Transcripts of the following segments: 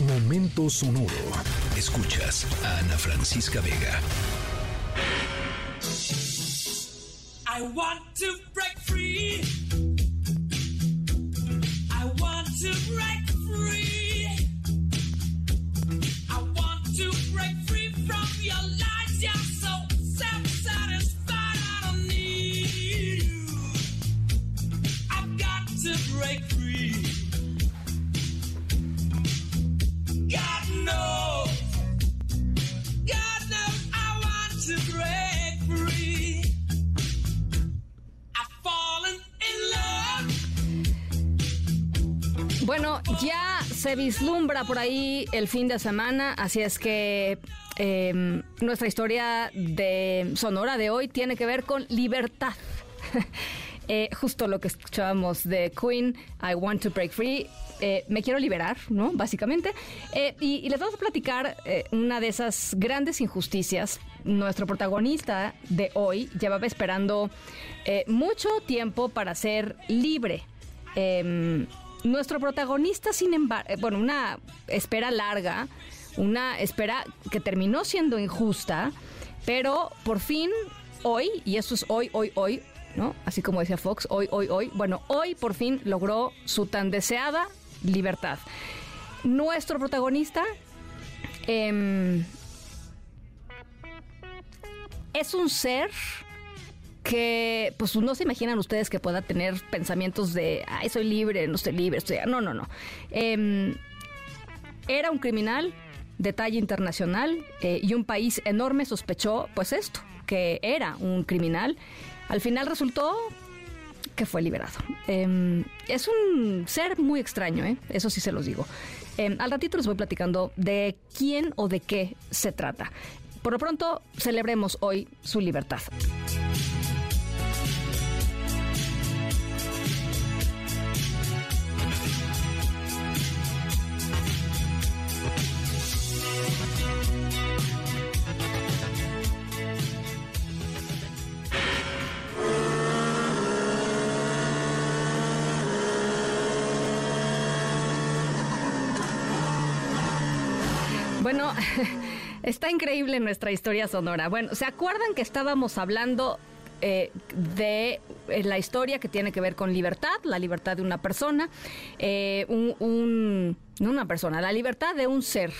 Momento sonoro. Escuchas a Ana Francisca Vega. I want to break free. I want to break ya se vislumbra por ahí el fin de semana, así es que eh, nuestra historia de Sonora de hoy tiene que ver con libertad. Eh, justo lo que escuchábamos de Queen, I Want to Break Free. eh, me quiero liberar, ¿no? Básicamente. Eh, y, les vamos a platicar una de esas grandes injusticias. Nuestro protagonista de hoy llevaba esperando mucho tiempo para ser libre. Nuestro protagonista, sin embargo, bueno, una espera larga, una espera que terminó siendo injusta, pero por fin hoy, y eso es hoy, hoy, hoy, ¿no? Así como decía Fox, hoy, hoy, hoy, bueno, hoy por fin logró su tan deseada libertad. Nuestro protagonista em, es un ser que pues no se imaginan ustedes que pueda tener pensamientos de, ay, soy libre, no estoy libre, estoy... No, no, no. Em, era un criminal de talla internacional eh, y un país enorme sospechó pues esto, que era un criminal. Al final resultó que fue liberado. Em, es un ser muy extraño, ¿eh? eso sí se los digo. Em, al ratito les voy platicando de quién o de qué se trata. Por lo pronto, celebremos hoy su libertad. Bueno, está increíble nuestra historia sonora. Bueno, ¿se acuerdan que estábamos hablando eh, de eh, la historia que tiene que ver con libertad, la libertad de una persona, eh, un, no una persona, la libertad de un ser?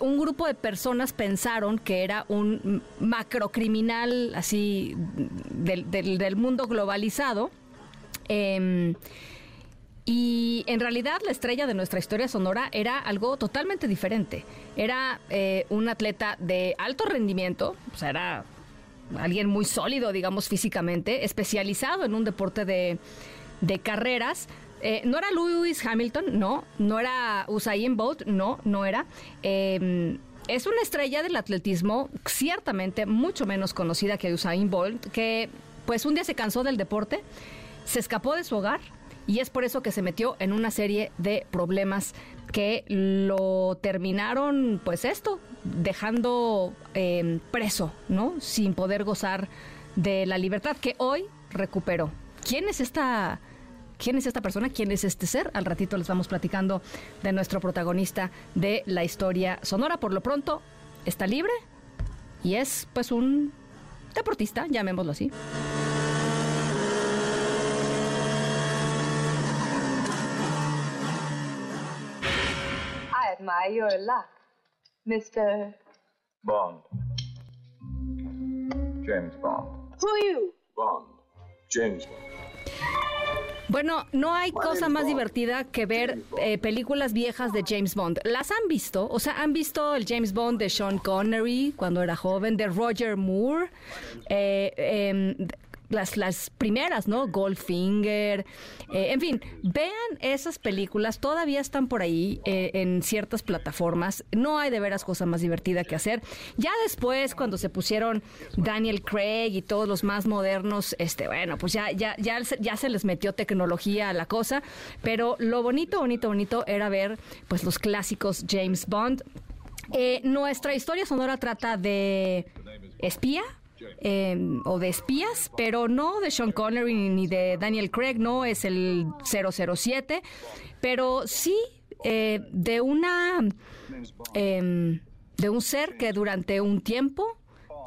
Un grupo de personas pensaron que era un macrocriminal así del, mundo globalizado. Em, y en realidad la estrella de nuestra historia sonora era algo totalmente diferente. Era eh, un atleta de alto rendimiento, o sea, era alguien muy sólido, digamos, físicamente, especializado en un deporte de, carreras. Eh, no era Lewis Hamilton, no. No era Usain Bolt, no, no era. Eh, es una estrella del atletismo, ciertamente mucho menos conocida que Usain Bolt, que pues un día se cansó del deporte, se escapó de su hogar y es por eso que se metió en una serie de problemas que lo terminaron, pues esto, dejando eh, preso, ¿no? Sin poder gozar de la libertad que hoy recuperó. ¿Quién es esta... ¿Quién es esta persona? ¿Quién es este ser? Al ratito les vamos platicando de nuestro protagonista de la historia sonora. Por lo pronto, está libre y es pues un deportista, llamémoslo así. Admire your luck, Mr. Bond. James Bond. Who are you? Bond. James Bond. Bueno, no hay cosa más divertida que ver eh, películas viejas de James Bond. ¿Las han visto? O sea, ¿han visto el James Bond de Sean Connery cuando era joven, de Roger Moore? Eh, em, las, las primeras, ¿no? Goldfinger. eh, en fin, vean esas películas. Todavía están por ahí eh, en ciertas plataformas. No hay de veras cosa más divertida que hacer. Ya después, cuando se pusieron Daniel Craig y todos los más modernos, este, bueno, pues ya, ya, ya, ya se les metió tecnología a la cosa. Pero lo bonito, bonito, bonito era ver pues los clásicos James Bond. Eh, nuestra historia sonora trata de espía. Eh, o de espías, pero no de Sean Connery ni de Daniel Craig, no es el 007, pero sí eh, de una em, de un ser que durante un tiempo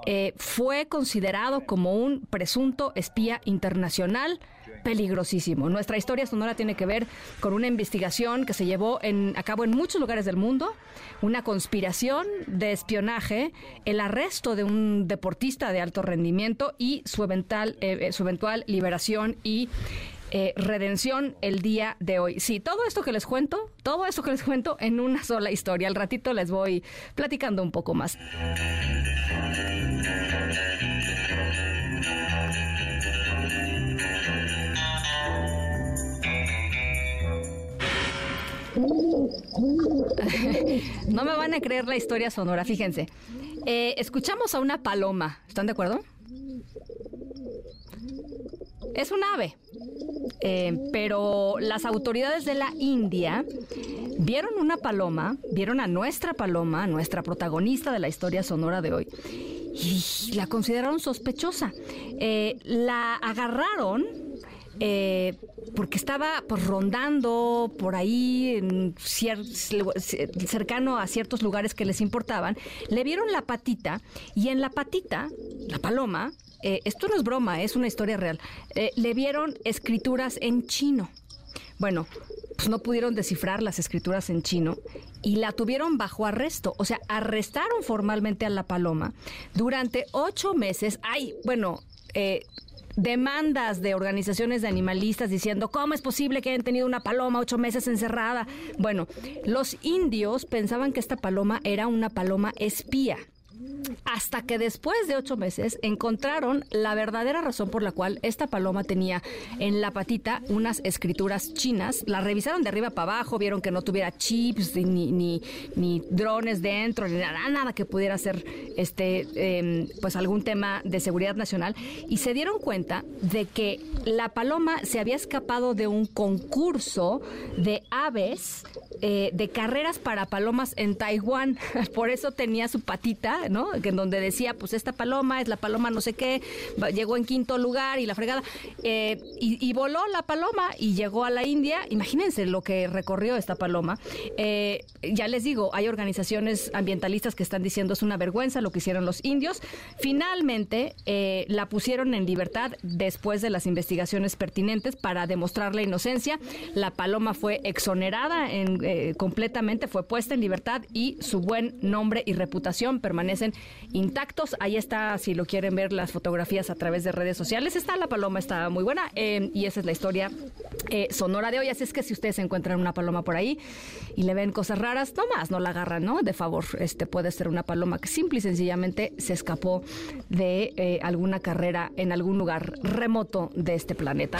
eh, fue considerado como un presunto espía internacional peligrosísimo. Nuestra historia sonora tiene que ver con una investigación que se llevó en, a cabo en muchos lugares del mundo, una conspiración de espionaje, el arresto de un deportista de alto rendimiento y su eventual, eh, su eventual liberación y eh, redención el día de hoy. Sí, todo esto que les cuento, todo esto que les cuento en una sola historia. Al ratito les voy platicando un poco más. No me van a creer la historia sonora, fíjense. Eh, escuchamos a una paloma, ¿están de acuerdo? Es un ave, eh, pero las autoridades de la India vieron una paloma, vieron a nuestra paloma, nuestra protagonista de la historia sonora de hoy, y la consideraron sospechosa. Eh, la agarraron eh, porque estaba pues, rondando por ahí en cercano a ciertos lugares que les importaban, le vieron la patita y en la patita, la paloma, eh, esto no es broma, es una historia real, eh, le vieron escrituras en chino. Bueno, pues no pudieron descifrar las escrituras en chino y la tuvieron bajo arresto. O sea, arrestaron formalmente a la paloma durante ocho meses. Ay, bueno, eh, demandas de organizaciones de animalistas diciendo cómo es posible que hayan tenido una paloma ocho meses encerrada. Bueno, los indios pensaban que esta paloma era una paloma espía. Hasta que después de ocho meses encontraron la verdadera razón por la cual esta paloma tenía en la patita unas escrituras chinas. La revisaron de arriba para abajo, vieron que no tuviera chips ni, ni, ni drones dentro, ni nada, nada que pudiera ser este, eh, pues algún tema de seguridad nacional. Y se dieron cuenta de que la paloma se había escapado de un concurso de aves eh, de carreras para palomas en Taiwán. Por eso tenía su patita, ¿no? En donde decía, pues esta paloma es la paloma no sé qué, llegó en quinto lugar y la fregada. Eh, y, voló la paloma y llegó a la India. Imagínense lo que recorrió esta paloma. Eh, ya les digo, hay organizaciones ambientalistas que están diciendo es una vergüenza lo que hicieron los indios. Finalmente la pusieron en libertad después de las investigaciones pertinentes para demostrar la inocencia. La paloma fue exonerada en, eh, completamente, fue puesta en libertad y su buen nombre y reputación permanecen intactos. Ahí está, si lo quieren ver las fotografías a través de redes sociales, está la paloma, está muy buena eh, y esa es la historia eh, sonora de hoy. Así es que si ustedes encuentran una paloma por ahí y le ven cosas raras, no más, no la agarran, ¿no? De favor, este puede ser una paloma que simple y sencillamente se escapó de alguna carrera en algún lugar remoto de este planeta.